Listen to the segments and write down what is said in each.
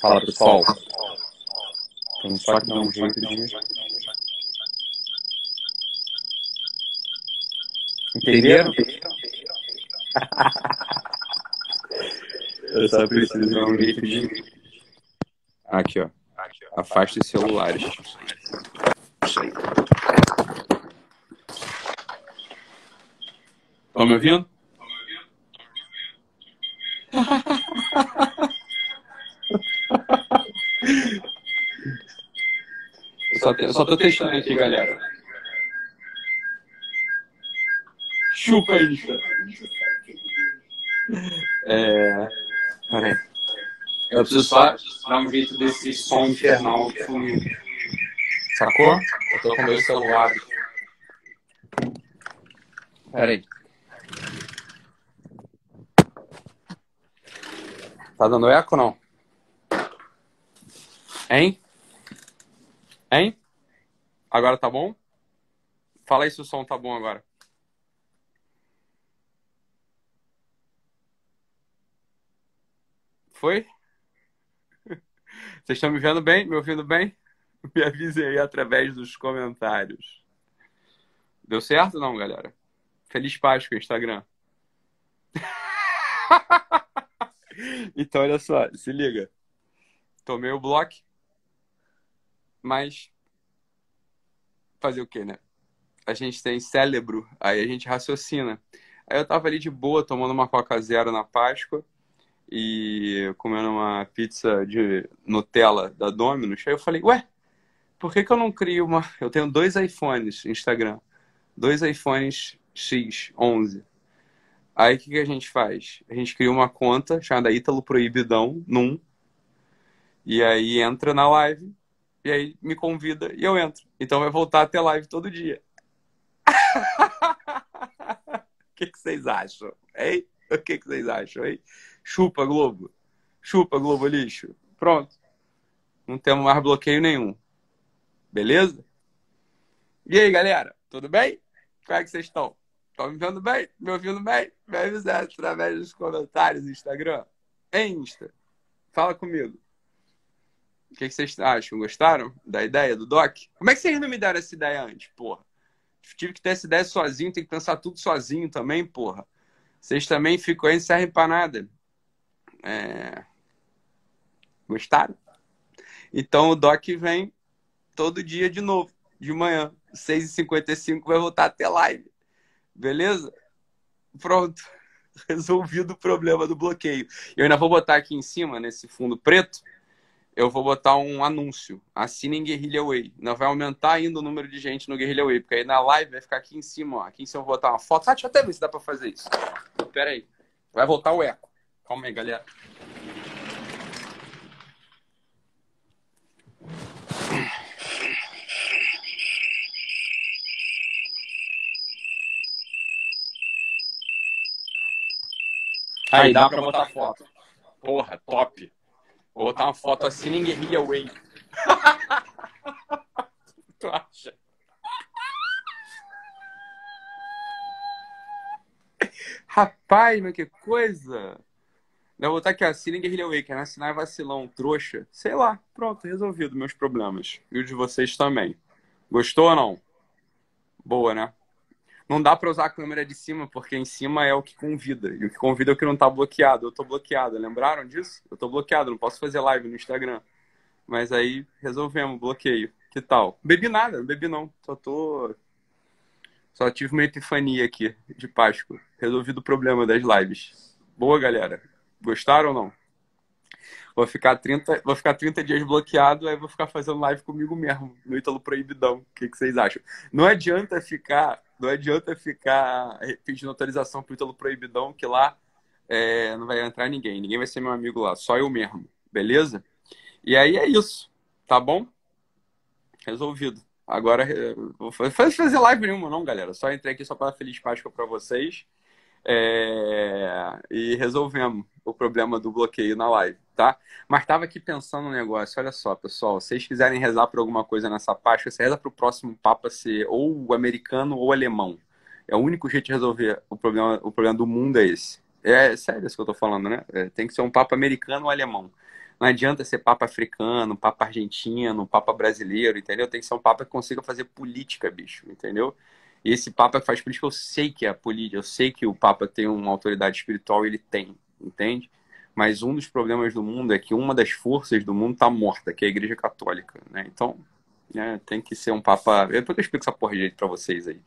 Fala pessoal. Tem só que dar um jeito de. Entenderam? Eu só preciso dar um jeito de. Aqui, ó. Afaste os celulares. Estão me ouvindo? Eu só, eu só tô testando aqui, galera. Chupa isso. É. Peraí. Eu preciso só dar um jeito desse som infernal sumir. Sacou? Eu tô com meu celular. Peraí. Tá dando eco ou não? Hein? Hein? Agora tá bom? Fala aí se o som tá bom agora. Foi? Vocês estão me vendo bem? Me ouvindo bem? Me avisem aí através dos comentários. Deu certo não, galera? Feliz Páscoa, Instagram. então, olha só, se liga. Tomei o bloco, mas fazer o quê, né? A gente tem cérebro, aí a gente raciocina. Aí eu tava ali de boa, tomando uma Coca Zero na Páscoa e comendo uma pizza de Nutella da Domino's. Aí eu falei, ué, por que, que eu não crio uma. Eu tenho dois iPhones Instagram, dois iPhones X11. Aí o que, que a gente faz? A gente cria uma conta chamada Ítalo Proibidão, num. E aí entra na live, e aí me convida e eu entro. Então vai voltar a ter live todo dia. O que, que vocês acham? Hein? O que, que vocês acham, hein? Chupa, Globo. Chupa, Globo Lixo. Pronto. Não temos mais bloqueio nenhum. Beleza? E aí, galera? Tudo bem? Como é que vocês estão? Estão me vendo bem? Me ouvindo bem? Me avisando através dos comentários do Instagram. Em Insta. Fala comigo. O que, que vocês acham? Gostaram da ideia do Doc? Como é que vocês não me deram essa ideia antes, porra? Tive que ter essa ideia sozinho, tem que pensar tudo sozinho também, porra. Vocês também ficam aí, não servem pra nada. É... Gostaram? Então o Doc vem todo dia de novo, de manhã. 6h55 vai voltar a ter live. Beleza? Pronto. Resolvido o problema do bloqueio. Eu ainda vou botar aqui em cima, nesse fundo preto, eu vou botar um anúncio. Assinem Guerrilha Way. Não vai aumentar ainda o número de gente no Guerrilha Way, porque aí na live vai ficar aqui em cima, ó. Aqui em cima eu vou botar uma foto. Ah, deixa eu até ver se dá pra fazer isso. Pera aí. Vai voltar o eco. Calma aí, galera. Aí, dá pra botar foto. Porra, top. Vou botar uma foto assim em Guerrilha Way. tu acha? Rapaz, mas que coisa! Eu vou botar aqui, Guerrilha Way, que é assinar vacilão, trouxa. Sei lá, pronto, resolvido meus problemas. E o de vocês também. Gostou ou não? Boa, né? Não dá para usar a câmera de cima, porque em cima é o que convida. E o que convida é o que não tá bloqueado. Eu tô bloqueado, lembraram disso? Eu tô bloqueado, não posso fazer live no Instagram. Mas aí resolvemos, bloqueio. Que tal? Bebi nada, bebi não. Só tô. Só tive uma epifania aqui de Páscoa. Resolvido o problema das lives. Boa, galera. Gostaram ou não? Vou ficar 30, vou ficar 30 dias bloqueado, aí vou ficar fazendo live comigo mesmo, no Ítalo Proibidão. O que, que vocês acham? Não adianta ficar, não adianta ficar pedindo autorização pro Ítalo Proibidão, que lá é, não vai entrar ninguém. Ninguém vai ser meu amigo lá, só eu mesmo. Beleza? E aí é isso, tá bom? Resolvido. Agora, vou fazer live nenhuma, não, galera. Só entrei aqui só para Feliz Páscoa para vocês. É... E resolvemos o problema do bloqueio na live, tá? Mas tava aqui pensando um negócio, olha só, pessoal, se vocês quiserem rezar por alguma coisa nessa Páscoa, você reza para o próximo Papa ser ou americano ou alemão. É o único jeito de resolver o problema, o problema do mundo é esse. É sério isso que eu tô falando, né? É, tem que ser um Papa americano ou alemão. Não adianta ser papa africano, papa argentino, papa brasileiro, entendeu? Tem que ser um papa que consiga fazer política, bicho, entendeu? Esse papa que faz política, eu sei que é política, eu sei que o papa tem uma autoridade espiritual, ele tem, entende? Mas um dos problemas do mundo é que uma das forças do mundo está morta, que é a Igreja Católica, né? Então, né, tem que ser um papa. Depois eu explico essa porra direito para vocês aí.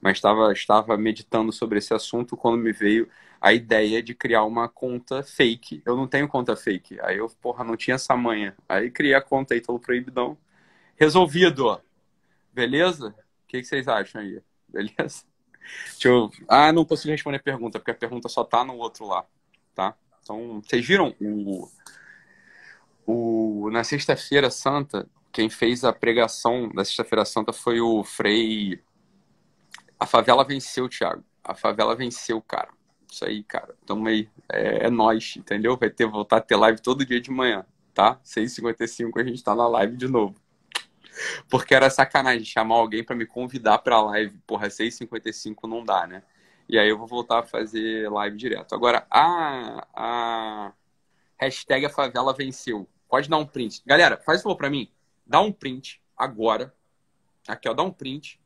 Mas estava estava meditando sobre esse assunto quando me veio a ideia de criar uma conta fake. Eu não tenho conta fake. Aí eu, porra, não tinha essa manha. Aí criei a conta aí pelo Proibidão. Resolvido. Beleza? O que, que vocês acham aí? Beleza? Deixa eu... Ah, não consigo responder a pergunta, porque a pergunta só tá no outro lá, tá? Então, vocês viram o... o... Na Sexta-feira Santa, quem fez a pregação da Sexta-feira Santa foi o Frei... A favela venceu, Thiago. A favela venceu, cara. Isso aí, cara. Tamo aí. É, é entendeu? Vai ter, voltar a ter live todo dia de manhã, tá? 6h55 a gente tá na live de novo. Porque era sacanagem chamar alguém para me convidar pra live. Porra, 6h55 não dá, né? E aí eu vou voltar a fazer live direto. Agora, a, a hashtag a favela venceu. Pode dar um print. Galera, faz favor pra mim. Dá um print agora. Aqui, ó. Dá um print.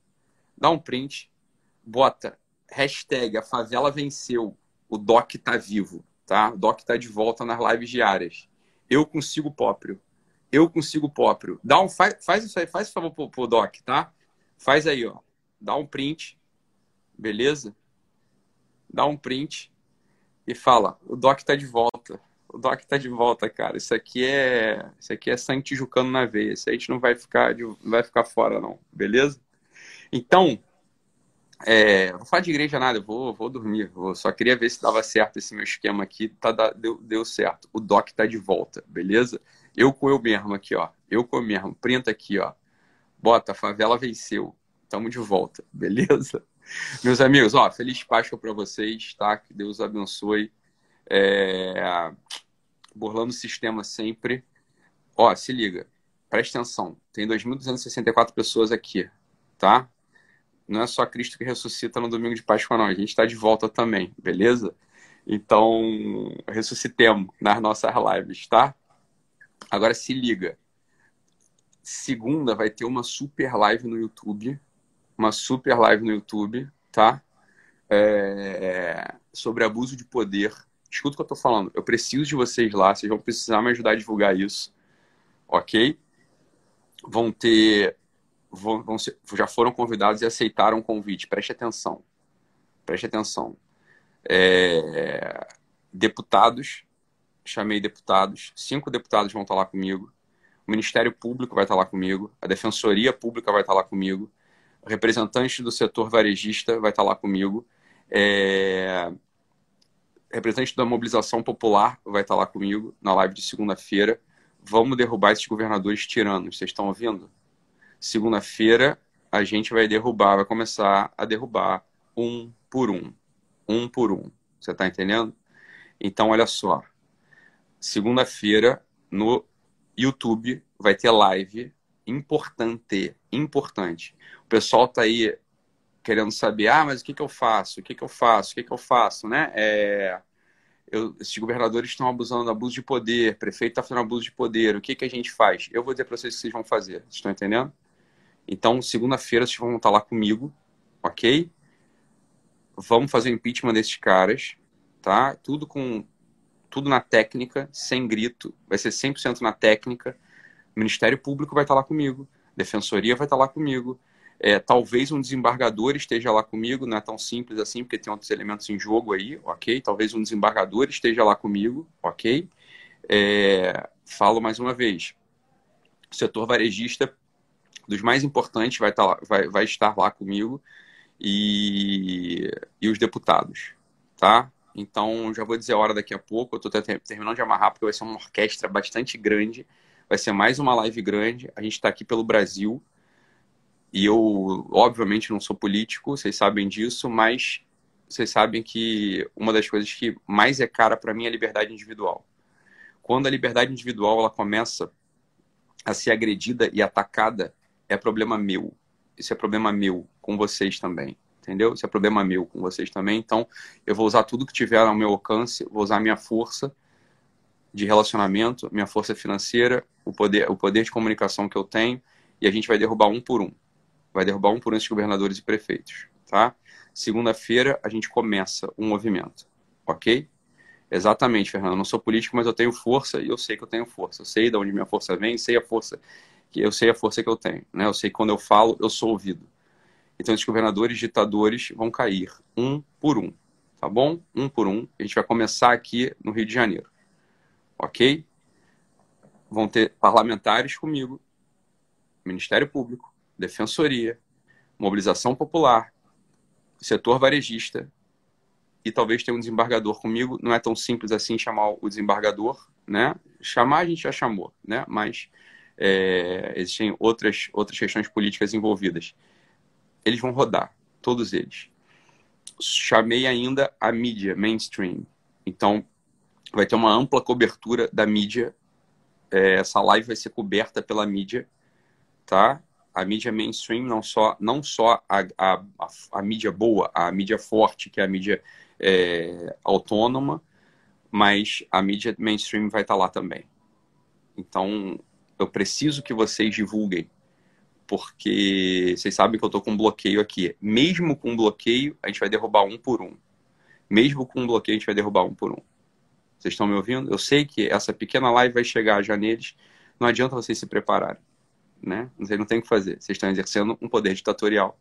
Dá um print. Bota hashtag a favela venceu. O Doc tá vivo, tá? O Doc tá de volta nas lives diárias. Eu consigo próprio eu consigo próprio. Dá um, faz, faz isso aí, faz um favor pro, pro Doc, tá? Faz aí, ó. Dá um print, beleza? Dá um print e fala: o Doc tá de volta. O Doc tá de volta, cara. Isso aqui é, isso aqui é sangue tijucando na veia. Isso aí a gente não vai ficar, de, não vai ficar fora, não, beleza? Então, é, vou falar de igreja nada, vou, vou dormir. Vou, só queria ver se dava certo esse meu esquema aqui. Tá, deu, deu certo. O Doc tá de volta, beleza? Eu com eu mesmo aqui, ó. Eu com eu mesmo. Printa aqui, ó. Bota, a favela venceu. Tamo de volta, beleza? Meus amigos, ó, feliz Páscoa para vocês, tá? Que Deus abençoe. É... Burlando o sistema sempre. Ó, se liga. Presta atenção. Tem 2.264 pessoas aqui, tá? Não é só Cristo que ressuscita no domingo de Páscoa, não. A gente está de volta também, beleza? Então, ressuscitemos nas nossas lives, tá? Agora se liga. Segunda vai ter uma super live no YouTube. Uma super live no YouTube, tá? É... Sobre abuso de poder. Escuta o que eu tô falando. Eu preciso de vocês lá. Vocês vão precisar me ajudar a divulgar isso. Ok? Vão ter. Vão, vão ser... já foram convidados e aceitaram o convite. Preste atenção. Preste atenção. É... Deputados chamei deputados, cinco deputados vão estar lá comigo, o Ministério Público vai estar lá comigo, a Defensoria Pública vai estar lá comigo, o representante do setor varejista vai estar lá comigo, é... representante da mobilização popular vai estar lá comigo na live de segunda-feira. Vamos derrubar esses governadores tiranos, vocês estão ouvindo? Segunda-feira a gente vai derrubar, vai começar a derrubar um por um, um por um. Você está entendendo? Então, olha só, segunda-feira no YouTube vai ter live importante, importante. O pessoal tá aí querendo saber, ah, mas o que que eu faço? O que que eu faço? O que que eu faço, né? É, eu, esses governadores estão abusando do abuso de poder, prefeito está fazendo abuso de poder, o que que a gente faz? Eu vou dizer para vocês o que vocês vão fazer, vocês estão entendendo? Então, segunda-feira vocês vão estar lá comigo, ok? Vamos fazer o impeachment desses caras, tá? Tudo com tudo na técnica, sem grito, vai ser 100% na técnica. O Ministério Público vai estar lá comigo, Defensoria vai estar lá comigo, é, talvez um desembargador esteja lá comigo, não é tão simples assim, porque tem outros elementos em jogo aí, ok? Talvez um desembargador esteja lá comigo, ok? É, falo mais uma vez, o setor varejista, dos mais importantes, vai estar lá, vai, vai estar lá comigo, e, e os deputados, tá? Então, já vou dizer a hora daqui a pouco. Eu estou terminando de amarrar, porque vai ser uma orquestra bastante grande. Vai ser mais uma live grande. A gente está aqui pelo Brasil. E eu, obviamente, não sou político, vocês sabem disso, mas vocês sabem que uma das coisas que mais é cara para mim é a liberdade individual. Quando a liberdade individual ela começa a ser agredida e atacada, é problema meu. Isso é problema meu com vocês também entendeu? Esse é problema meu com vocês também. Então, eu vou usar tudo que tiver ao meu alcance, vou usar a minha força de relacionamento, minha força financeira, o poder, o poder de comunicação que eu tenho, e a gente vai derrubar um por um. Vai derrubar um por um esses governadores e prefeitos, tá? Segunda-feira a gente começa um movimento, ok? Exatamente, Fernando. Eu não sou político, mas eu tenho força e eu sei que eu tenho força. Eu sei de onde minha força vem, sei a força que eu sei a força que eu tenho, né? Eu sei que quando eu falo, eu sou ouvido. Então esses governadores ditadores vão cair um por um, tá bom? Um por um. A gente vai começar aqui no Rio de Janeiro, ok? Vão ter parlamentares comigo, Ministério Público, Defensoria, Mobilização Popular, setor varejista, e talvez tenha um desembargador comigo. Não é tão simples assim chamar o desembargador, né? Chamar a gente já chamou, né? Mas é, existem outras, outras questões políticas envolvidas. Eles vão rodar, todos eles. Chamei ainda a mídia mainstream. Então, vai ter uma ampla cobertura da mídia. É, essa live vai ser coberta pela mídia, tá? A mídia mainstream, não só, não só a, a, a, a mídia boa, a mídia forte, que é a mídia é, autônoma, mas a mídia mainstream vai estar lá também. Então, eu preciso que vocês divulguem, porque vocês sabem que eu estou com um bloqueio aqui. Mesmo com um bloqueio, a gente vai derrubar um por um. Mesmo com um bloqueio, a gente vai derrubar um por um. Vocês estão me ouvindo? Eu sei que essa pequena live vai chegar já neles. Não adianta vocês se prepararem. Né? Vocês não tem o que fazer. Vocês estão exercendo um poder ditatorial,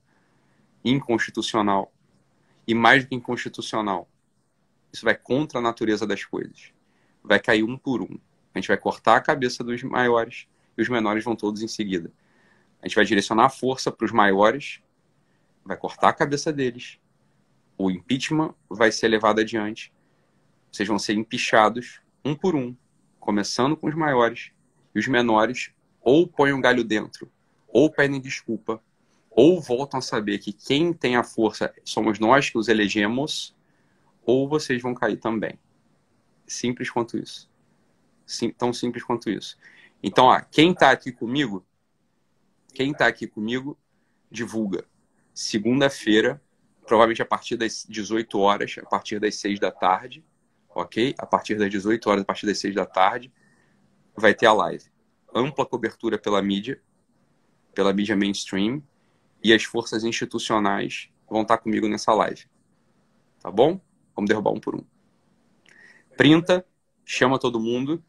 inconstitucional, e mais do que inconstitucional. Isso vai contra a natureza das coisas. Vai cair um por um. A gente vai cortar a cabeça dos maiores e os menores vão todos em seguida. A gente vai direcionar a força para os maiores, vai cortar a cabeça deles. O impeachment vai ser levado adiante. Vocês vão ser empichados um por um, começando com os maiores e os menores ou põem um galho dentro, ou pedem desculpa, ou voltam a saber que quem tem a força somos nós que os elegemos, ou vocês vão cair também. Simples quanto isso. Sim, tão simples quanto isso. Então, ó, quem está aqui comigo, quem está aqui comigo, divulga. Segunda-feira, provavelmente a partir das 18 horas, a partir das 6 da tarde, ok? A partir das 18 horas, a partir das 6 da tarde, vai ter a live. Ampla cobertura pela mídia, pela mídia mainstream, e as forças institucionais vão estar comigo nessa live. Tá bom? Vamos derrubar um por um. Printa, chama todo mundo,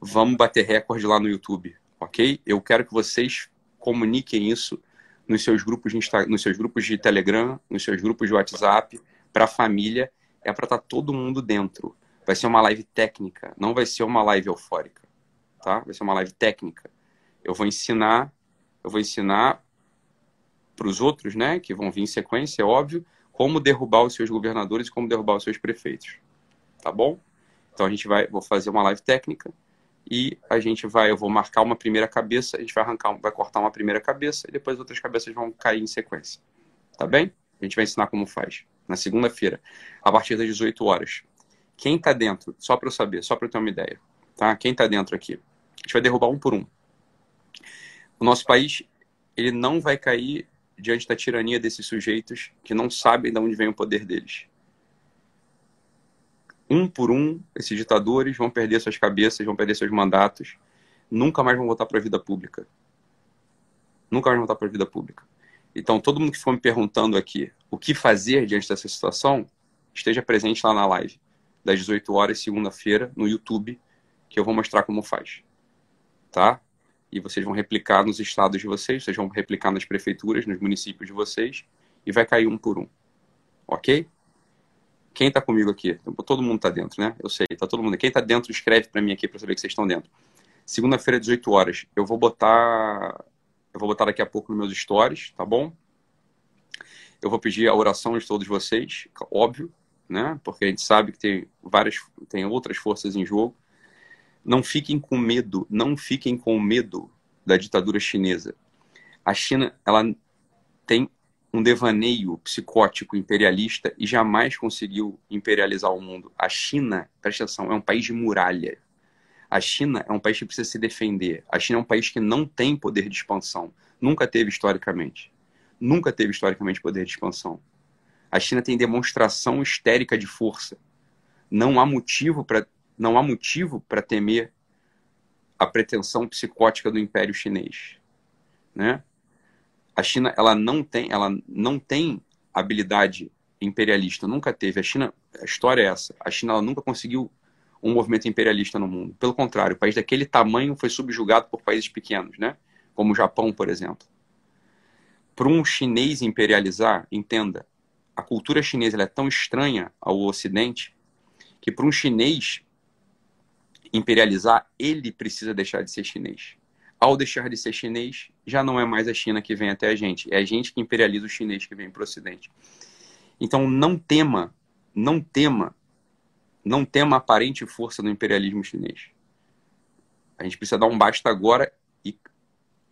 vamos bater recorde lá no YouTube, ok? Eu quero que vocês comuniquem isso nos seus grupos de Insta... nos seus grupos de Telegram, nos seus grupos de WhatsApp, para a família, é para estar tá todo mundo dentro. Vai ser uma live técnica, não vai ser uma live eufórica, tá? Vai ser uma live técnica. Eu vou ensinar, eu vou ensinar para os outros, né, que vão vir em sequência, é óbvio, como derrubar os seus governadores e como derrubar os seus prefeitos. Tá bom? Então a gente vai, vou fazer uma live técnica e a gente vai, eu vou marcar uma primeira cabeça, a gente vai arrancar, vai cortar uma primeira cabeça e depois outras cabeças vão cair em sequência. Tá bem? A gente vai ensinar como faz. Na segunda-feira, a partir das 18 horas. Quem está dentro, só para eu saber, só para eu ter uma ideia, tá? Quem está dentro aqui? A gente vai derrubar um por um. O nosso país, ele não vai cair diante da tirania desses sujeitos que não sabem de onde vem o poder deles. Um por um, esses ditadores vão perder suas cabeças, vão perder seus mandatos, nunca mais vão voltar para a vida pública. Nunca mais vão voltar para a vida pública. Então, todo mundo que for me perguntando aqui o que fazer diante dessa situação, esteja presente lá na live, das 18 horas, segunda-feira, no YouTube, que eu vou mostrar como faz. Tá? e vocês vão replicar nos estados de vocês, vocês vão replicar nas prefeituras, nos municípios de vocês, e vai cair um por um. Ok? Quem está comigo aqui? Todo mundo está dentro, né? Eu sei, está todo mundo. Quem está dentro, escreve para mim aqui para saber que vocês estão dentro. Segunda-feira, 18 horas. Eu vou botar. Eu vou botar daqui a pouco nos meus stories, tá bom? Eu vou pedir a oração de todos vocês, óbvio, né? Porque a gente sabe que tem várias, tem outras forças em jogo. Não fiquem com medo, não fiquem com medo da ditadura chinesa. A China, ela tem um devaneio psicótico imperialista e jamais conseguiu imperializar o mundo. A China, presta atenção, é um país de muralha. A China é um país que precisa se defender. A China é um país que não tem poder de expansão. Nunca teve historicamente. Nunca teve historicamente poder de expansão. A China tem demonstração histérica de força. Não há motivo para não há motivo para temer a pretensão psicótica do Império Chinês, né? A China, ela não tem, ela não tem habilidade imperialista, nunca teve. A China, a história é essa. A China ela nunca conseguiu um movimento imperialista no mundo. Pelo contrário, o país daquele tamanho foi subjugado por países pequenos, né? Como o Japão, por exemplo. Para um chinês imperializar, entenda, a cultura chinesa é tão estranha ao Ocidente que para um chinês imperializar, ele precisa deixar de ser chinês. Ao deixar de ser chinês, já não é mais a China que vem até a gente, é a gente que imperializa o chinês que vem para o Ocidente. Então não tema, não tema, não tema a aparente força do imperialismo chinês. A gente precisa dar um basta agora e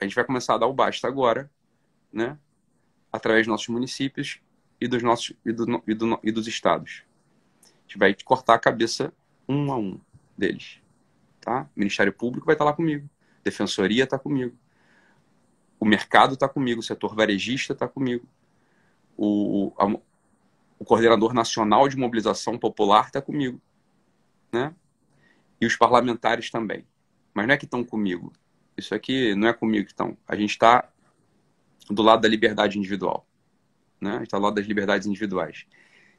a gente vai começar a dar o basta agora, né? Através dos nossos municípios e dos nossos e, do, e, do, e dos estados. A gente vai cortar a cabeça um a um deles, tá? O Ministério Público vai estar lá comigo, Defensoria está comigo, o mercado está comigo, o setor varejista está comigo, o, a, o coordenador nacional de mobilização popular está comigo, né? E os parlamentares também. Mas não é que estão comigo. Isso aqui não é comigo que estão. A gente está do lado da liberdade individual né? A gente está do lado das liberdades individuais.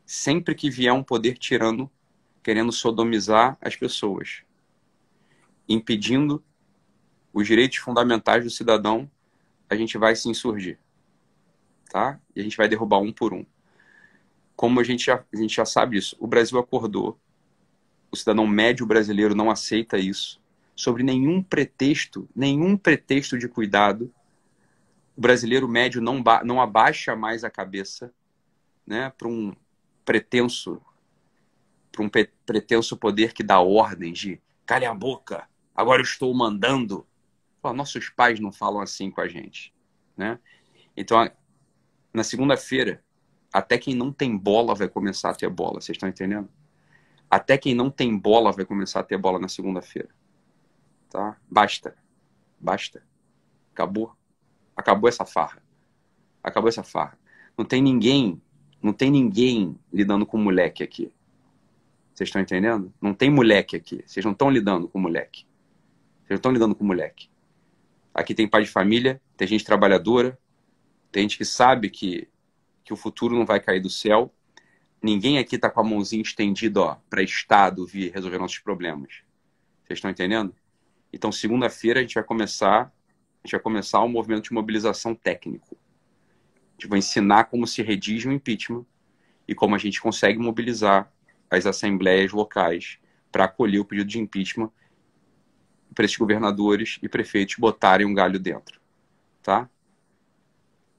Sempre que vier um poder tirano querendo sodomizar as pessoas, impedindo os direitos fundamentais do cidadão, a gente vai se insurgir, tá? E a gente vai derrubar um por um. Como a gente já, a gente já sabe isso, o Brasil acordou, o cidadão médio brasileiro não aceita isso, sobre nenhum pretexto, nenhum pretexto de cuidado, o brasileiro médio não, não abaixa mais a cabeça né, para um pretenso para um pretenso poder que dá ordens de cale a boca, agora eu estou mandando. Nossos pais não falam assim com a gente. Né? Então, na segunda-feira, até quem não tem bola vai começar a ter bola, vocês estão entendendo? Até quem não tem bola vai começar a ter bola na segunda-feira. Tá? Basta. Basta. Acabou. Acabou essa farra. Acabou essa farra. Não tem ninguém, não tem ninguém lidando com moleque aqui. Vocês estão entendendo? Não tem moleque aqui. Vocês não estão lidando com moleque. Vocês não estão lidando com moleque. Aqui tem pai de família, tem gente trabalhadora, tem gente que sabe que, que o futuro não vai cair do céu. Ninguém aqui está com a mãozinha estendida para Estado vir resolver nossos problemas. Vocês estão entendendo? Então, segunda-feira, a gente vai começar a gente vai começar um movimento de mobilização técnico. A gente vai ensinar como se redige um impeachment e como a gente consegue mobilizar as assembleias locais para acolher o pedido de impeachment para esses governadores e prefeitos botarem um galho dentro. Tá?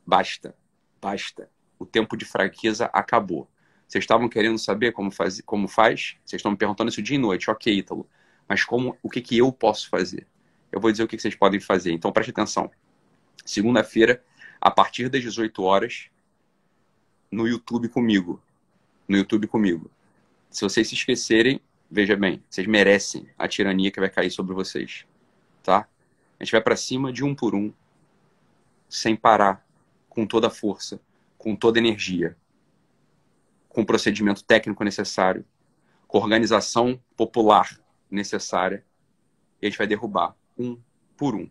Basta. Basta. O tempo de fraqueza acabou. Vocês estavam querendo saber como faz? Como faz? Vocês estão me perguntando isso dia e noite. Ok, Ítalo. Mas como, o que, que eu posso fazer? eu vou dizer o que vocês podem fazer. Então preste atenção. Segunda-feira, a partir das 18 horas, no YouTube comigo. No YouTube comigo. Se vocês se esquecerem, veja bem, vocês merecem a tirania que vai cair sobre vocês. Tá? A gente vai para cima de um por um, sem parar, com toda a força, com toda a energia, com o procedimento técnico necessário, com a organização popular necessária, e a gente vai derrubar um por um.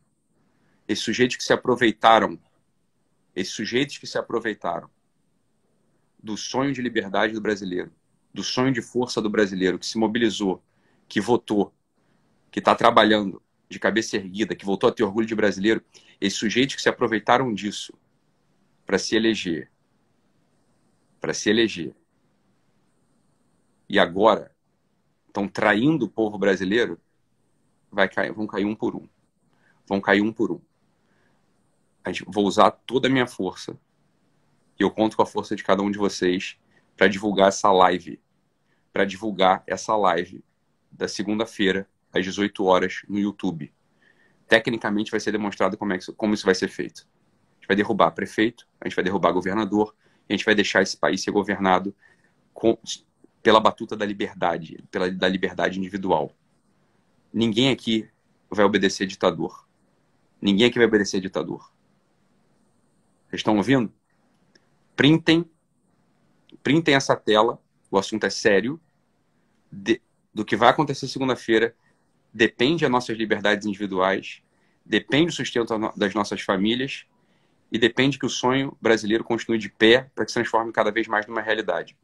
Esses sujeitos que se aproveitaram, esses sujeitos que se aproveitaram do sonho de liberdade do brasileiro, do sonho de força do brasileiro, que se mobilizou, que votou, que está trabalhando de cabeça erguida, que voltou a ter orgulho de brasileiro, esses sujeitos que se aproveitaram disso para se eleger, para se eleger, e agora estão traindo o povo brasileiro, vai cair, vão cair um por um. Vão cair um por um. Vou usar toda a minha força e eu conto com a força de cada um de vocês para divulgar essa live, para divulgar essa live da segunda-feira às 18 horas no YouTube. Tecnicamente vai ser demonstrado como, é que, como isso vai ser feito. A gente vai derrubar prefeito, a gente vai derrubar governador, a gente vai deixar esse país ser governado com, pela batuta da liberdade, pela da liberdade individual. Ninguém aqui vai obedecer ditador. Ninguém aqui vai obedecer ditador. Vocês estão ouvindo? Printem, printem essa tela. O assunto é sério. De, do que vai acontecer segunda-feira depende das nossas liberdades individuais, depende do sustento das nossas famílias e depende que o sonho brasileiro continue de pé para que se transforme cada vez mais numa realidade.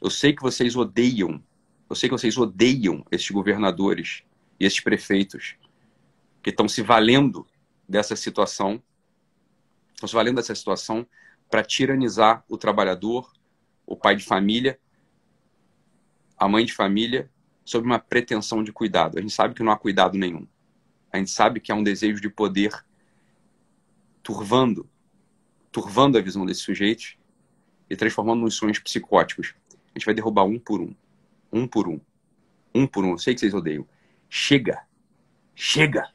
Eu sei que vocês odeiam, eu sei que vocês odeiam esses governadores e esses prefeitos que estão se valendo dessa situação, estão se valendo dessa situação para tiranizar o trabalhador, o pai de família, a mãe de família, sob uma pretensão de cuidado. A gente sabe que não há cuidado nenhum. A gente sabe que há um desejo de poder turvando, turvando a visão desses sujeitos e transformando nos sonhos psicóticos. A gente vai derrubar um por um. Um por um. Um por um. Eu sei que vocês odeiam. Chega. Chega.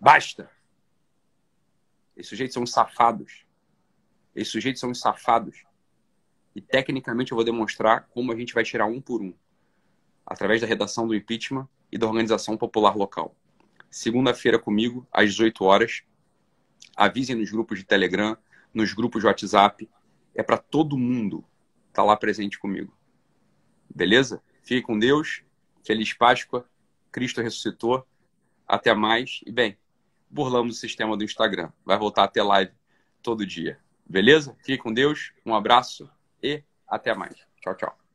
Basta. Esses sujeitos são safados. Esses sujeitos são safados. E tecnicamente eu vou demonstrar como a gente vai tirar um por um. Através da redação do impeachment e da organização popular local. Segunda-feira comigo, às 18 horas. Avisem nos grupos de Telegram, nos grupos de WhatsApp. É para todo mundo estar tá lá presente comigo. Beleza? Fique com Deus. Feliz Páscoa. Cristo ressuscitou. Até mais. E bem, burlamos o sistema do Instagram. Vai voltar a ter live todo dia. Beleza? Fique com Deus. Um abraço e até mais. Tchau, tchau.